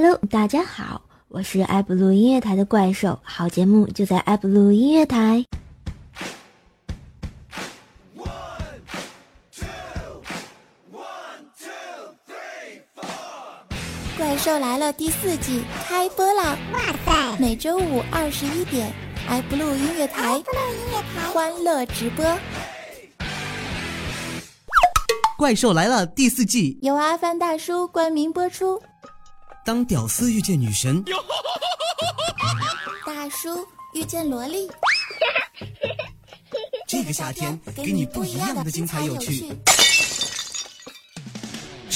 Hello，大家好，我是爱布鲁音乐台的怪兽，好节目就在爱布鲁音乐台。怪兽来了第四季开播啦！哇塞，每周五二十一点，爱布鲁音乐台，欢乐直播。怪兽来了第四季，由阿凡大叔冠名播出。当屌丝遇见女神，大叔遇见萝莉，这个夏天给你不一样的精彩有趣。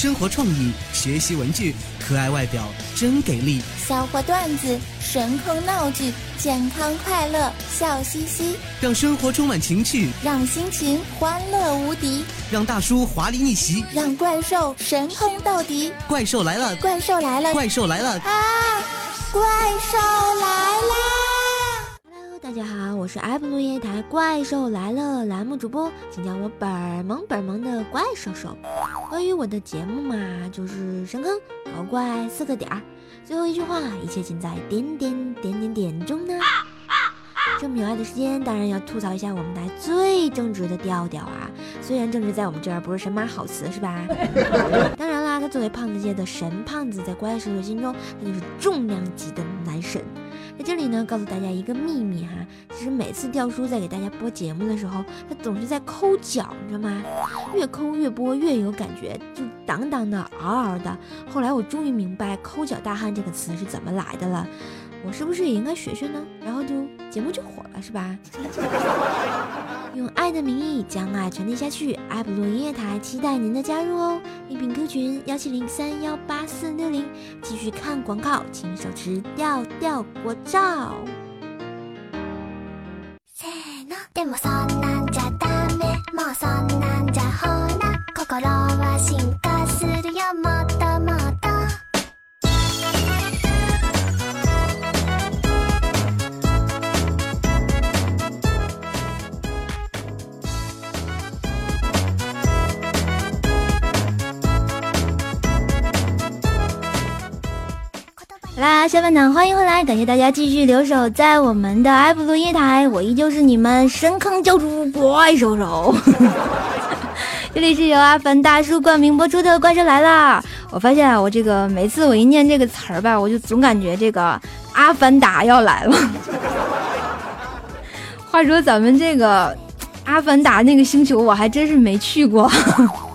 生活创意，学习文具，可爱外表真给力。笑话段子，神坑闹剧，健康快乐，笑嘻嘻，让生活充满情趣，让心情欢乐无敌，让大叔华丽逆袭，让怪兽神坑到底。怪兽来了，怪兽来了，怪兽来了啊！怪兽来啦！Hello，大家好，我是爱布鲁音乐台《怪兽来了》栏目主播，请叫我本萌本萌的怪兽兽。关于我的节目嘛，就是深坑搞怪四个点儿。最后一句话，一切尽在点点点点点中呢。这么有爱的时间，当然要吐槽一下我们台最正直的调调啊。虽然正直在我们这儿不是神马好词，是吧？当然啦，他作为胖子界的神胖子，在怪兽的心中，他就是重量级的男神。在这里呢，告诉大家一个秘密哈，其实每次调叔在给大家播节目的时候，他总是在抠脚，你知道吗？越抠越播越有感觉，就当当的，嗷嗷的。后来我终于明白“抠脚大汉”这个词是怎么来的了。我是不是也应该学学呢？然后就节目就火了，是吧？用爱的名义将爱传递下去，爱普洛音乐台期待您的加入哦！音频 Q 群幺七零三幺八四六零。继续看广告，请手持调掉国照。せーの、でもそんなんじゃダメ、もうそんなん下半场，欢迎回来！感谢大家继续留守在我们的爱普鲁夜台，我依旧是你们深坑教主怪兽兽。这里是由阿凡大叔冠名播出的《怪兽来了》。我发现啊，我这个每次我一念这个词儿吧，我就总感觉这个阿凡达要来了。话说咱们这个阿凡达那个星球，我还真是没去过。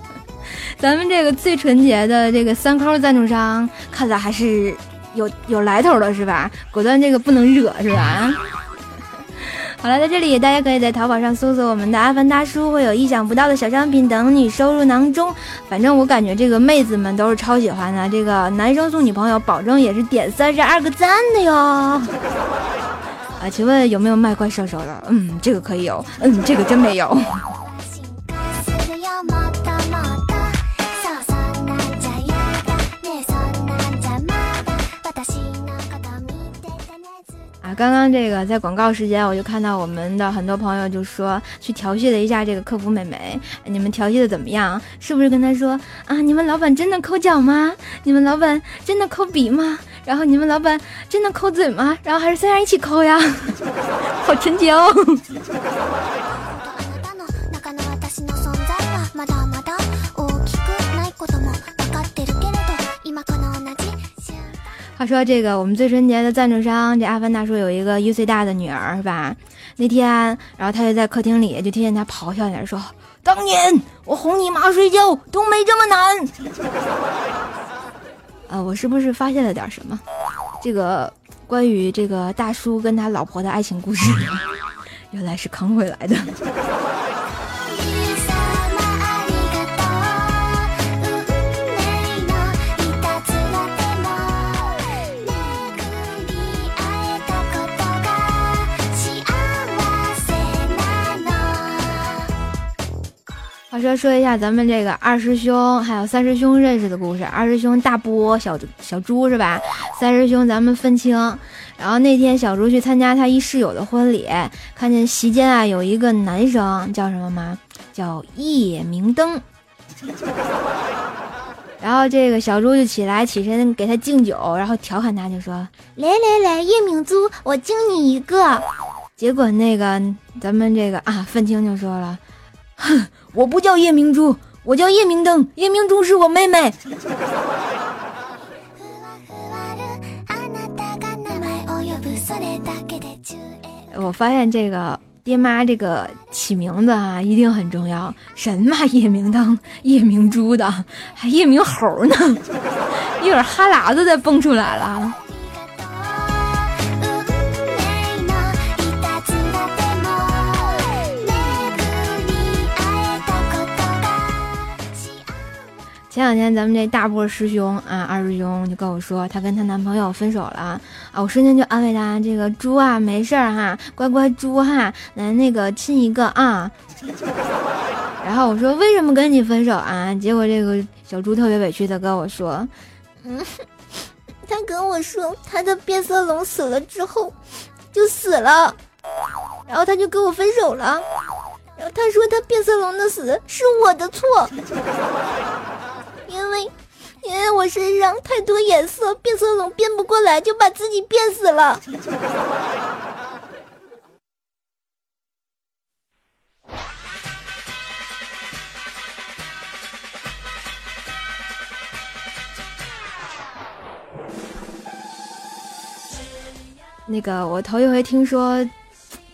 咱们这个最纯洁的这个三扣赞助商，看来还是。有有来头了是吧？果断这个不能惹是吧？好了，在这里大家可以在淘宝上搜索我们的阿凡大叔，会有意想不到的小商品等你收入囊中。反正我感觉这个妹子们都是超喜欢的，这个男生送女朋友保证也是点三十二个赞的哟。啊，请问有没有卖怪兽兽的？嗯，这个可以有。嗯，这个真没有。刚刚这个在广告时间，我就看到我们的很多朋友就说去调戏了一下这个客服美眉，你们调戏的怎么样？是不是跟他说啊？你们老板真的抠脚吗？你们老板真的抠鼻吗？然后你们老板真的抠嘴吗？然后还是三人一起抠呀？好纯洁哦！话说这个，我们最纯洁的赞助商，这阿凡达叔有一个一岁大的女儿，是吧？那天，然后他就在客厅里，就听见他咆哮起来说：“当年我哄你妈睡觉都没这么难。”啊，我是不是发现了点什么？这个关于这个大叔跟他老婆的爱情故事，原来是坑回来的。说说一下咱们这个二师兄还有三师兄认识的故事。二师兄大波小小猪是吧？三师兄咱们分清。然后那天小猪去参加他一室友的婚礼，看见席间啊有一个男生叫什么吗？叫夜明灯。然后这个小猪就起来起身给他敬酒，然后调侃他就说：“来来来，夜明珠，我敬你一个。”结果那个咱们这个啊，愤青就说了：“哼，我不叫夜明珠，我叫夜明灯，夜明珠是我妹妹。”我发现这个爹妈这个起名字啊，一定很重要。什么，夜明灯、夜明珠的，还夜明猴呢，一会儿哈喇子再蹦出来了。前两天咱们这大波师兄啊，二师兄就跟我说，她跟她男朋友分手了啊，我瞬间就安慰她，这个猪啊没事儿哈，乖乖猪哈，来那个亲一个啊。然后我说为什么跟你分手啊？结果这个小猪特别委屈的跟我说，嗯，他跟我说他的变色龙死了之后就死了，然后他就跟我分手了，然后他说他变色龙的死是我的错。因为，因为我身上太多颜色，变色龙变不过来，就把自己变死了。那个，我头一回听说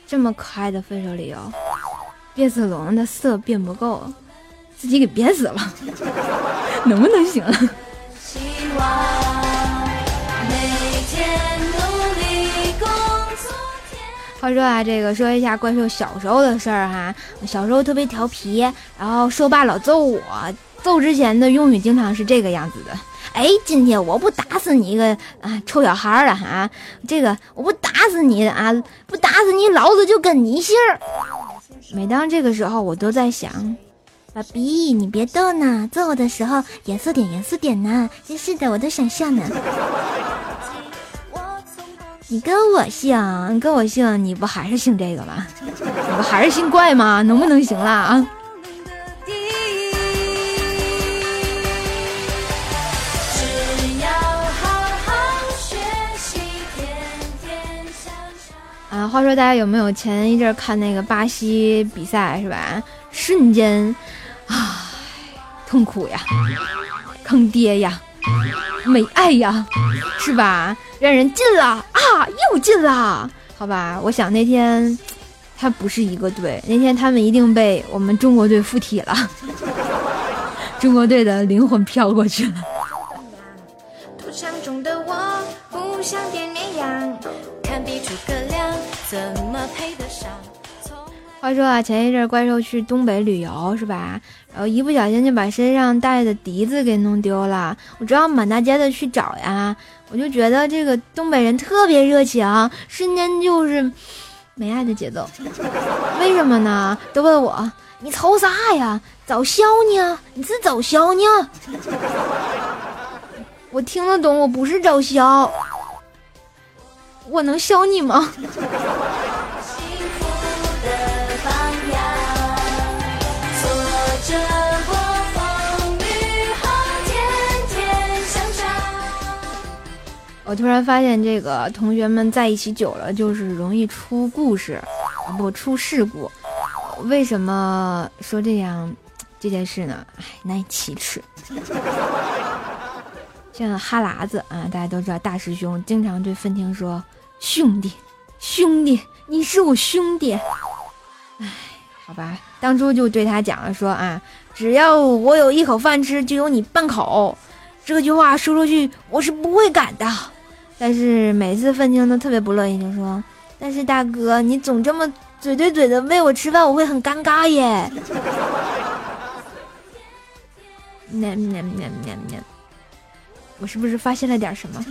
这么可爱的分手理由，变色龙的色变不够。自己给憋死了，能不能行了？话说啊，这个说一下怪兽小时候的事儿哈。小时候特别调皮，然后兽爸老揍我，揍之前的用语经常是这个样子的：哎，今天我不打死你一个啊臭小孩儿了哈，这个我不打死你啊，不打死你，老子就跟你姓。每当这个时候，我都在想。爸比，你别逗呢，揍我的时候严肃点，严肃点呢。真是的，我都想笑呢。你跟我姓，你跟我姓，你不还是姓这个吗？你不还是姓怪吗？能不能行了啊？啊，话说大家有没有前一阵看那个巴西比赛是吧？瞬间。唉，痛苦呀，坑爹呀，没爱呀，是吧？让人进了啊，又进了，好吧？我想那天他不是一个队，那天他们一定被我们中国队附体了，中国队的灵魂飘过去了。话说啊，前一阵怪兽去东北旅游是吧？然后一不小心就把身上带的笛子给弄丢了，我只好满大街的去找呀。我就觉得这个东北人特别热情，瞬间就是没爱的节奏。为什么呢？都问我你愁啥呀？找笑呢？你是找笑呢？我听得懂，我不是找笑，我能削你吗？我突然发现，这个同学们在一起久了，就是容易出故事，不出事故。为什么说这样这件事呢？哎，难以启齿。像哈喇子啊，大家都知道，大师兄经常对愤青说：“兄弟，兄弟，你是我兄弟。”哎，好吧，当初就对他讲了，说啊，只要我有一口饭吃，就有你半口。这句话说出去，我是不会改的。但是每次愤青都特别不乐意，就说：“但是大哥，你总这么嘴对嘴的喂我吃饭，我会很尴尬耶。”，我是不是发现了点什么？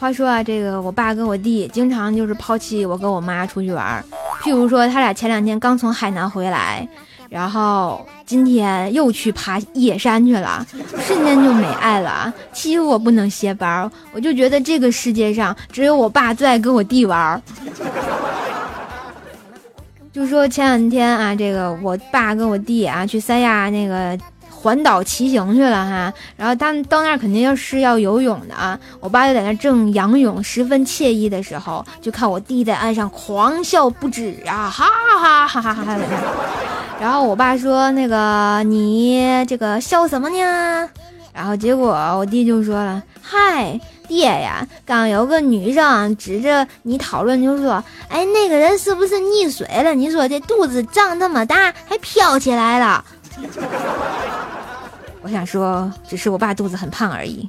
话说啊，这个我爸跟我弟经常就是抛弃我跟我妈出去玩儿，譬如说，他俩前两天刚从海南回来，然后今天又去爬野山去了，瞬间就没爱了，欺负我不能歇班，我就觉得这个世界上只有我爸最爱跟我弟玩。就说前两天啊，这个我爸跟我弟啊去三亚那个。环岛骑行去了哈，然后他们到那儿肯定要是要游泳的啊。我爸就在那正仰泳，十分惬意的时候，就看我弟在岸上狂笑不止啊，哈哈哈哈哈哈。然后我爸说：“那个你这个笑什么呢？”然后结果我弟就说了：“嗨，爹呀，刚有个女生指着你讨论，就说：哎，那个人是不是溺水了？你说这肚子胀那么大，还飘起来了。”我想说，只是我爸肚子很胖而已。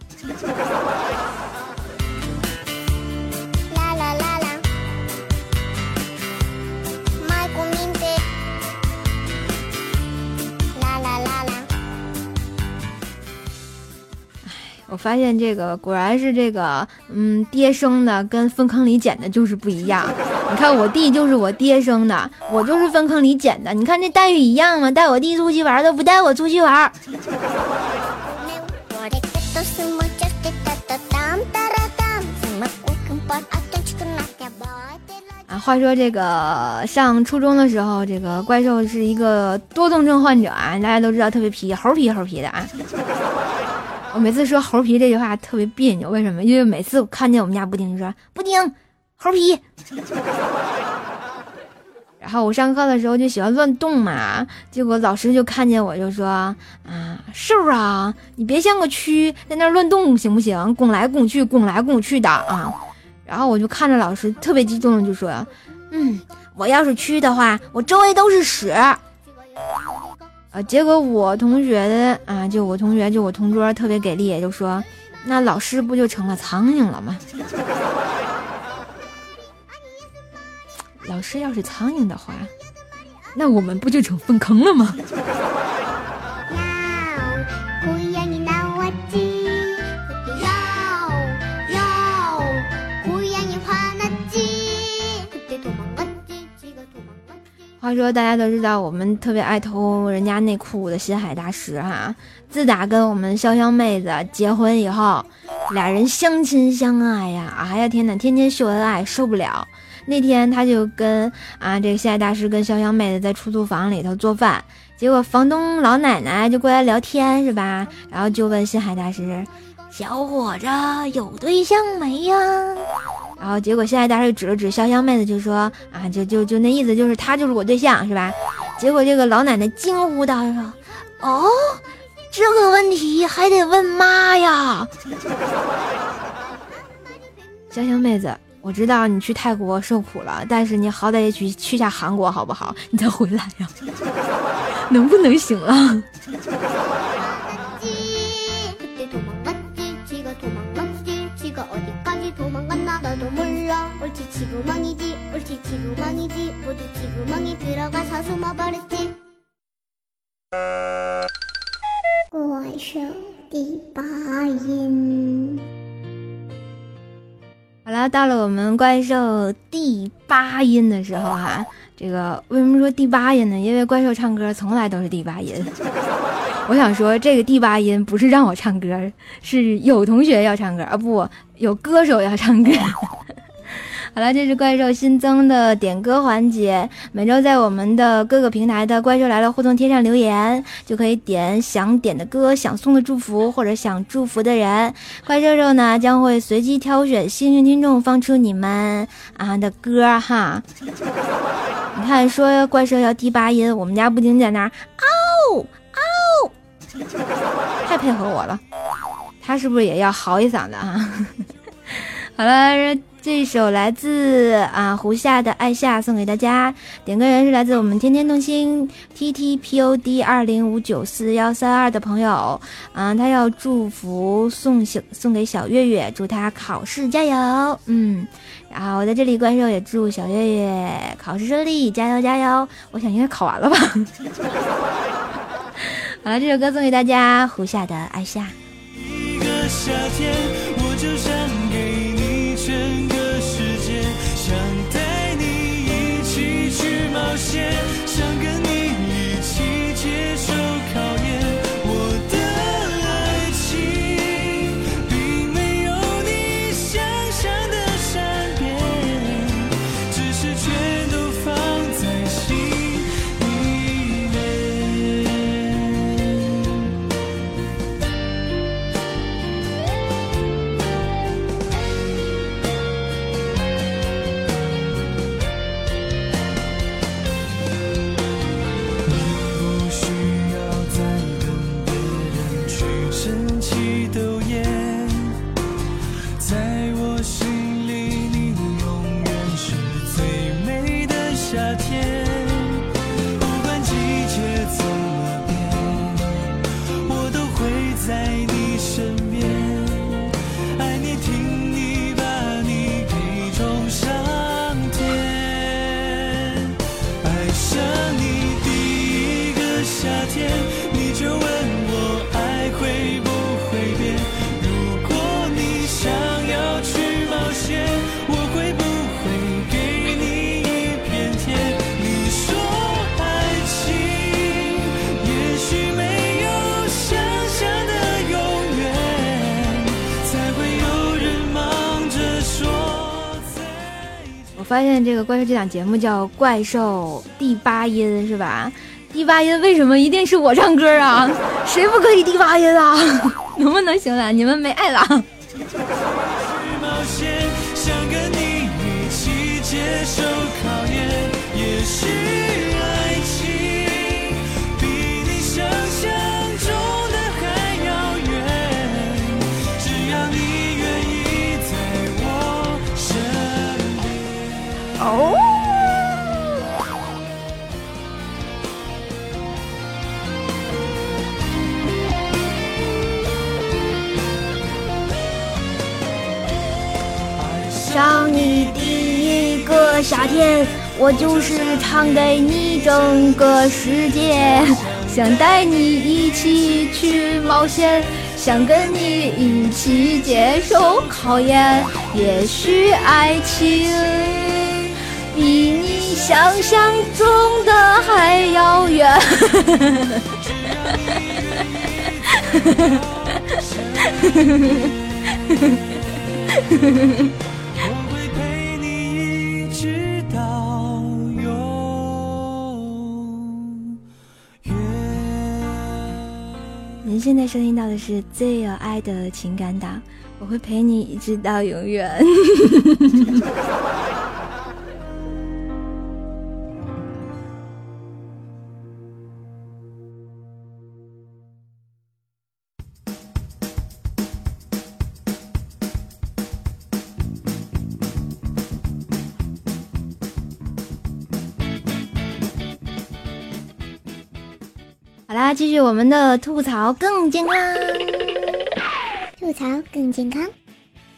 我发现这个果然是这个，嗯，爹生的跟粪坑里捡的就是不一样。你看我弟就是我爹生的，我就是粪坑里捡的。你看这待遇一样吗？带我弟出去玩都不带我出去玩。啊，话说这个上初中的时候，这个怪兽是一个多动症患者啊，大家都知道特别皮，猴皮猴皮的啊。我每次说猴皮这句话特别别扭，为什么？因为每次我看见我们家布丁就说布丁猴皮，然后我上课的时候就喜欢乱动嘛，结果老师就看见我就说啊是不是啊，你别像个蛆在那乱动行不行？拱来拱去，拱来拱去的啊。然后我就看着老师特别激动就说，嗯，我要是蛆的话，我周围都是屎。啊！结果我同学的啊，就我同学，就我同桌特别给力，就说：“那老师不就成了苍蝇了吗？” 老师要是苍蝇的话，那我们不就成粪坑了吗？话说大家都知道，我们特别爱偷人家内裤的心海大师哈，自打跟我们潇湘妹子结婚以后，俩人相亲相爱呀，哎呀天呐，天天秀恩爱，受不了。那天他就跟啊这个心海大师跟潇湘妹子在出租房里头做饭，结果房东老奶奶就过来聊天是吧？然后就问心海大师：“小伙子有对象没呀？”然后结果现在大师指了指潇湘妹子，就说啊，就就就那意思，就是他就是我对象，是吧？结果这个老奶奶惊呼道：“说哦，这个问题还得问妈呀！”潇湘妹子，我知道你去泰国受苦了，但是你好歹也去去下韩国好不好？你再回来呀，能不能行啊？怪兽第八音。好了，到了我们怪兽第八音的时候哈，这个为什么说第八音呢？因为怪兽唱歌从来都是第八音。我想说，这个第八音不是让我唱歌，是有同学要唱歌啊，不，有歌手要唱歌。好了，这是怪兽新增的点歌环节。每周在我们的各个平台的“怪兽来了”互动贴上留言，就可以点想点的歌、想送的祝福或者想祝福的人。怪兽兽呢将会随机挑选幸运听众，放出你们啊的歌哈。你看，说怪兽要第八音，我们家布丁在那儿嗷嗷，太配合我了。他是不是也要嚎一嗓子啊？好了。这首来自啊胡夏的《爱夏》送给大家，点歌人是来自我们天天动心 T T P O D 二零五九四幺三二的朋友，啊，他要祝福送小送给小月月，祝他考试加油，嗯，然后我在这里怪兽也祝小月月考试顺利，加油加油！我想应该考完了吧。好了，这首歌送给大家，胡夏的《爱夏》。发现这个关于这档节目叫《怪兽第八音》是吧？第八音为什么一定是我唱歌啊？谁不可以第八音啊？能不能行了？你们没爱了。夏天，我就是唱给你整个世界，想带你一起去冒险，想跟你一起接受考验。也许爱情比你想象中的还遥远。现在收听到的是最有爱的情感档，我会陪你一直到永远。好啦，继续我们的吐槽更健康，吐槽更健康。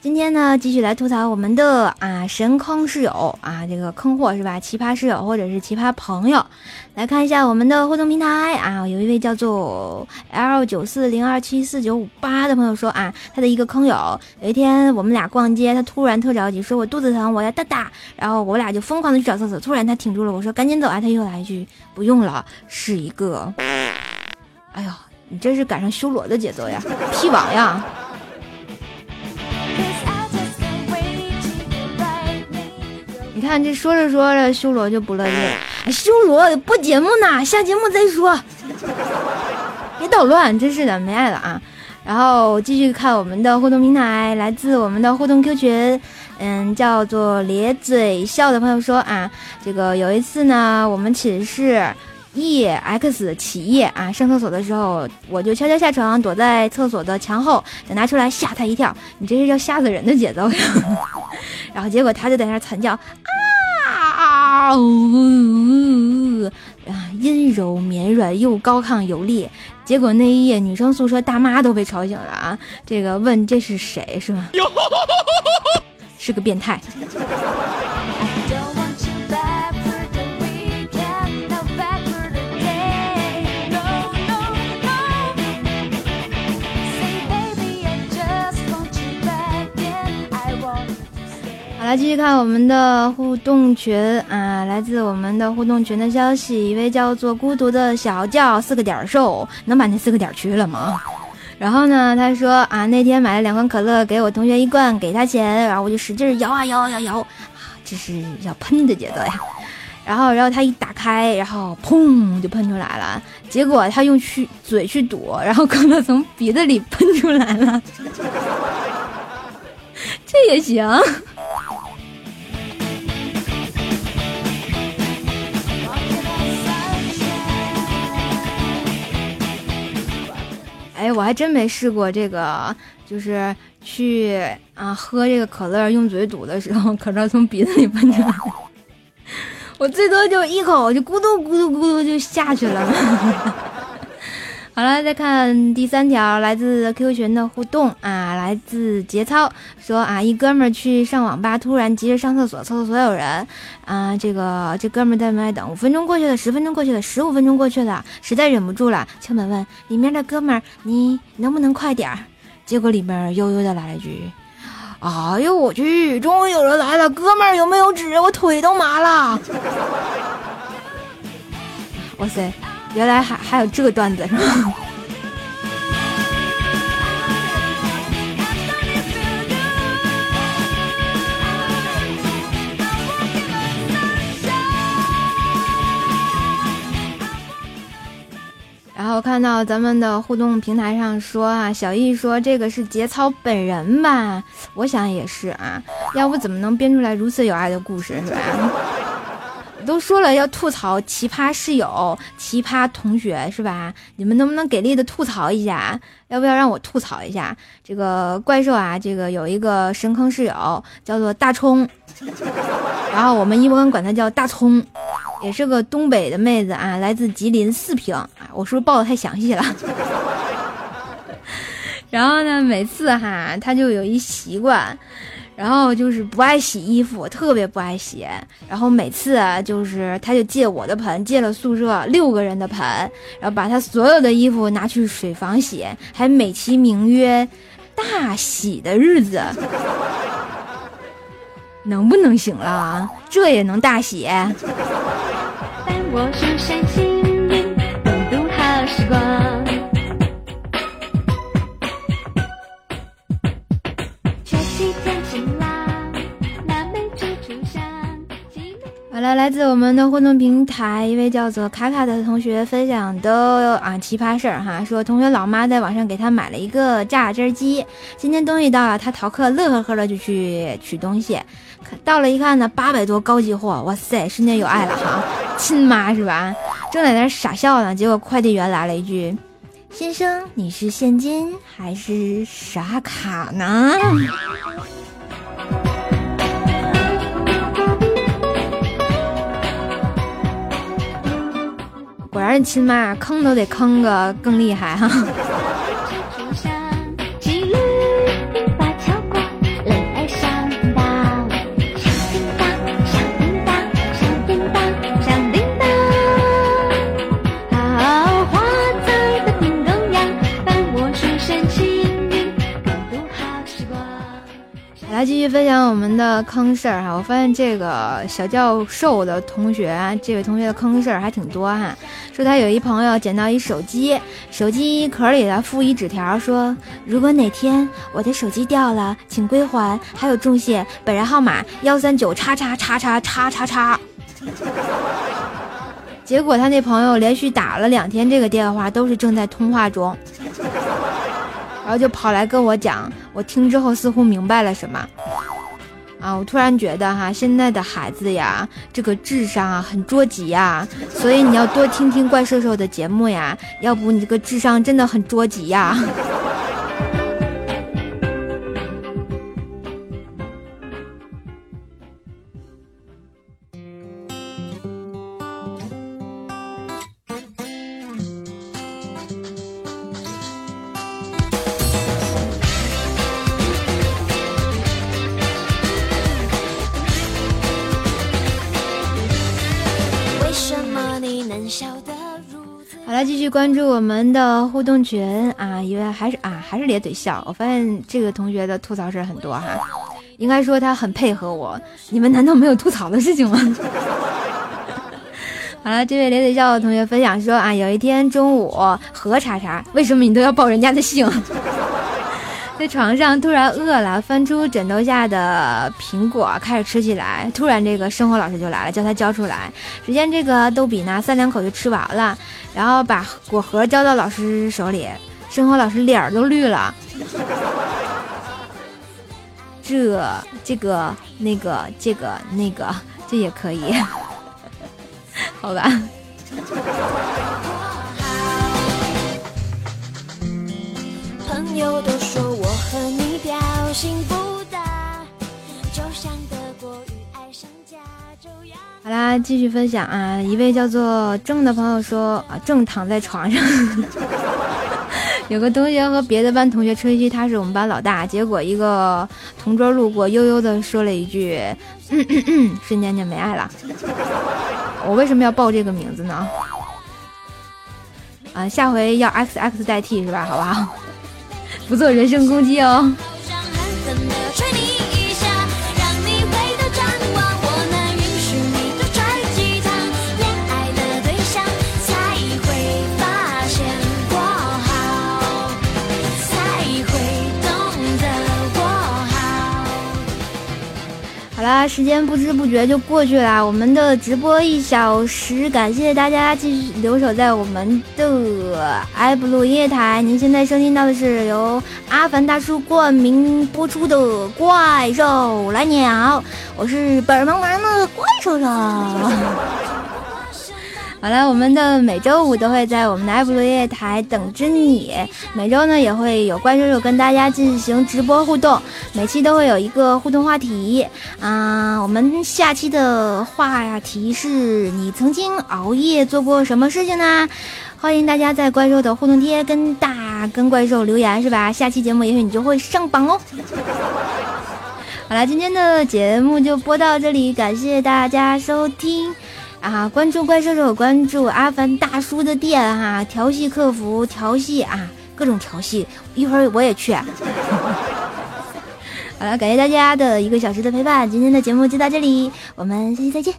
今天呢，继续来吐槽我们的啊神坑室友啊，这个坑货是吧？奇葩室友或者是奇葩朋友，来看一下我们的互动平台啊，有一位叫做 L 九四零二七四九五八的朋友说啊，他的一个坑友，有一天我们俩逛街，他突然特着急，说我肚子疼，我要大大，然后我俩就疯狂的去找厕所，突然他挺住了，我说赶紧走啊，他又来一句不用了，是一个。哎呦，你这是赶上修罗的节奏呀，屁王呀！你看这说着说着，修罗就不乐意了。修罗播节目呢，下节目再说，别捣乱，真是的，没爱了啊！然后继续看我们的互动平台，来自我们的互动 Q 群，嗯，叫做咧嘴笑的朋友说啊，这个有一次呢，我们寝室。E X 起夜啊！上厕所的时候，我就悄悄下床，躲在厕所的墙后，等他出来吓他一跳。你这是要吓死人的节奏呀！然后结果他就在那惨叫啊呜啊，阴柔绵软又高亢有力。结果那一夜，女生宿舍大妈都被吵醒了啊！这个问这是谁是吗？是个变态。好了，继续看我们的互动群啊，来自我们的互动群的消息，一位叫做孤独的小叫四个点瘦，能把那四个点去了吗？然后呢，他说啊，那天买了两罐可乐给我同学一罐，给他钱，然后我就使劲摇啊摇摇摇，啊，这是要喷的节奏呀。然后，然后他一打开，然后砰就喷出来了。结果他用去嘴去堵，然后可乐从鼻子里喷出来了。这也行。哎，我还真没试过这个，就是去啊喝这个可乐，用嘴堵的时候，可乐从鼻子里喷出来。我最多就一口，就咕嘟咕嘟咕嘟就下去了。好了，再看第三条，来自 QQ 群的互动啊，来自节操说啊，一哥们儿去上网吧，突然急着上厕所，厕所所有人啊，这个这哥们儿在门外等，五分钟过去了，十分钟过去了，十五分钟过去了，实在忍不住了，敲门问里面的哥们儿，你能不能快点儿？结果里面悠悠的来了一句，哎呦我去，终于有人来了，哥们儿有没有纸？我腿都麻了。哇塞！原来还还有这个段子。是 吗然后看到咱们的互动平台上说啊小艺说这个是节操本人吧我想也是啊要不怎么能编出来如此有爱的故事是吧？都说了要吐槽奇葩室友、奇葩同学是吧？你们能不能给力的吐槽一下？要不要让我吐槽一下这个怪兽啊？这个有一个神坑室友叫做大葱，然后我们一般管他叫大葱。也是个东北的妹子啊，来自吉林四平啊。我是不是报的太详细了？然后呢，每次哈，他就有一习惯，然后就是不爱洗衣服，特别不爱洗。然后每次就是他就借我的盆，借了宿舍六个人的盆，然后把他所有的衣服拿去水房洗，还美其名曰大洗的日子。能不能行了？这也能大喜？了，来自我们的互动平台一位叫做卡卡的同学分享的啊奇葩事儿哈，说同学老妈在网上给他买了一个榨汁机，今天东西到了，他逃课乐呵呵的就去取东西。到了一看呢，八百多高级货，哇塞，瞬间有爱了哈，亲妈是吧？正在那傻笑呢，结果快递员来了一句：“先生，你是现金还是刷卡呢？”果然亲妈，坑都得坑个更厉害哈。继续分享我们的坑事儿哈，我发现这个小教授的同学，这位同学的坑事儿还挺多哈。说他有一朋友捡到一手机，手机壳里的附一纸条，说如果哪天我的手机掉了，请归还，还有重谢，本人号码幺三九叉叉叉叉叉叉叉。结果他那朋友连续打了两天这个电话，都是正在通话中。然后就跑来跟我讲，我听之后似乎明白了什么，啊，我突然觉得哈，现在的孩子呀，这个智商啊很捉急呀，所以你要多听听怪兽兽的节目呀，要不你这个智商真的很捉急呀。关注我们的互动群啊，因为还是啊还是咧嘴笑。我发现这个同学的吐槽事很多哈，应该说他很配合我。你们难道没有吐槽的事情吗？好了，这位咧嘴笑的同学分享说啊，有一天中午何叉叉，为什么你都要报人家的姓？在床上突然饿了，翻出枕头下的苹果开始吃起来。突然，这个生活老师就来了，叫他交出来。只见这个逗比呢，三两口就吃完了，然后把果核交到老师手里。生活老师脸儿都绿了。这、这个、那个、这个、那个，这也可以，好吧。友都说。好啦，继续分享啊！一位叫做郑的朋友说啊，正躺在床上，有个同学和别的班同学吹嘘他是我们班老大，结果一个同桌路过，悠悠的说了一句，瞬间就没爱了。我为什么要报这个名字呢？啊，下回要 X X 代替是吧？好不好？不做人身攻击哦。好啦，时间不知不觉就过去了，我们的直播一小时，感谢大家继续留守在我们的埃布鲁音乐台。您现在收听到的是由阿凡大叔冠名播出的《怪兽来鸟》，我是本萌萌的怪兽兽。好了，我们的每周五都会在我们的爱普罗夜台等着你。每周呢也会有怪兽兽跟大家进行直播互动，每期都会有一个互动话题。啊，我们下期的话题是你曾经熬夜做过什么事情呢？欢迎大家在怪兽的互动贴跟大跟怪兽留言，是吧？下期节目也许你就会上榜哦。好了，今天的节目就播到这里，感谢大家收听。啊！关注怪兽兽，关注阿凡大叔的店哈，调戏客服，调戏啊，各种调戏，一会儿我也去。好了，感谢大家的一个小时的陪伴，今天的节目就到这里，我们下期再见。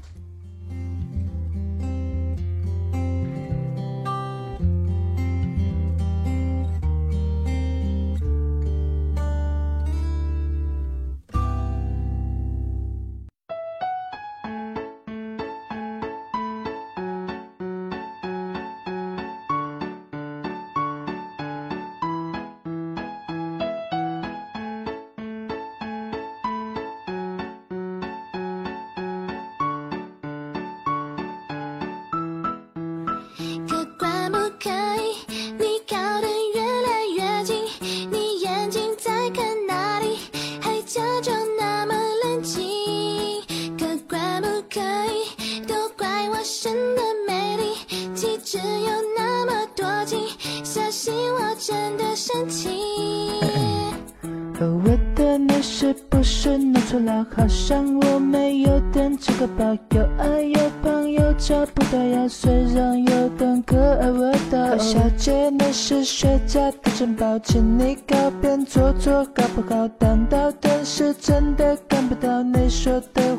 说的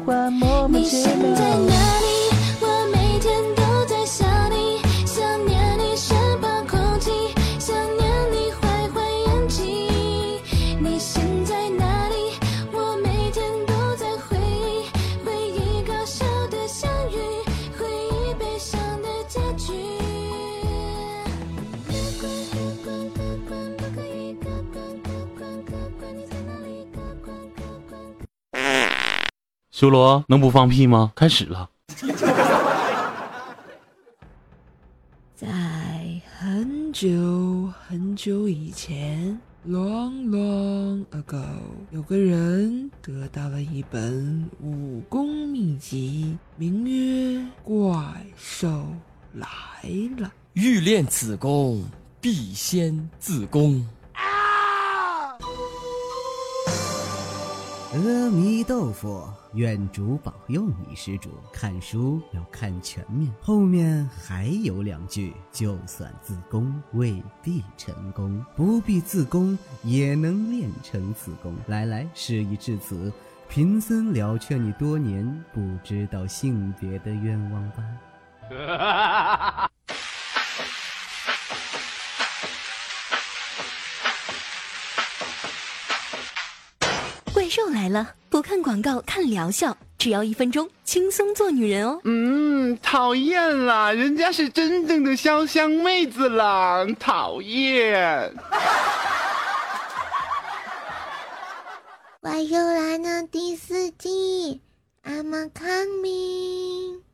修罗能不放屁吗？开始了。在很久很久以前，long long ago，有个人得到了一本武功秘籍，名曰《怪兽来了》。欲练此功，必先自宫。阿弥豆腐，愿主保佑你，施主。看书要看全面，后面还有两句：就算自宫，未必成功；不必自宫，也能练成此功。来来，事已至此，贫僧了却你多年不知道性别的愿望吧。兽来了，不看广告，看疗效，只要一分钟，轻松做女人哦。嗯，讨厌啦，人家是真正的潇湘妹子啦，讨厌。我又来了第四季，I'm coming。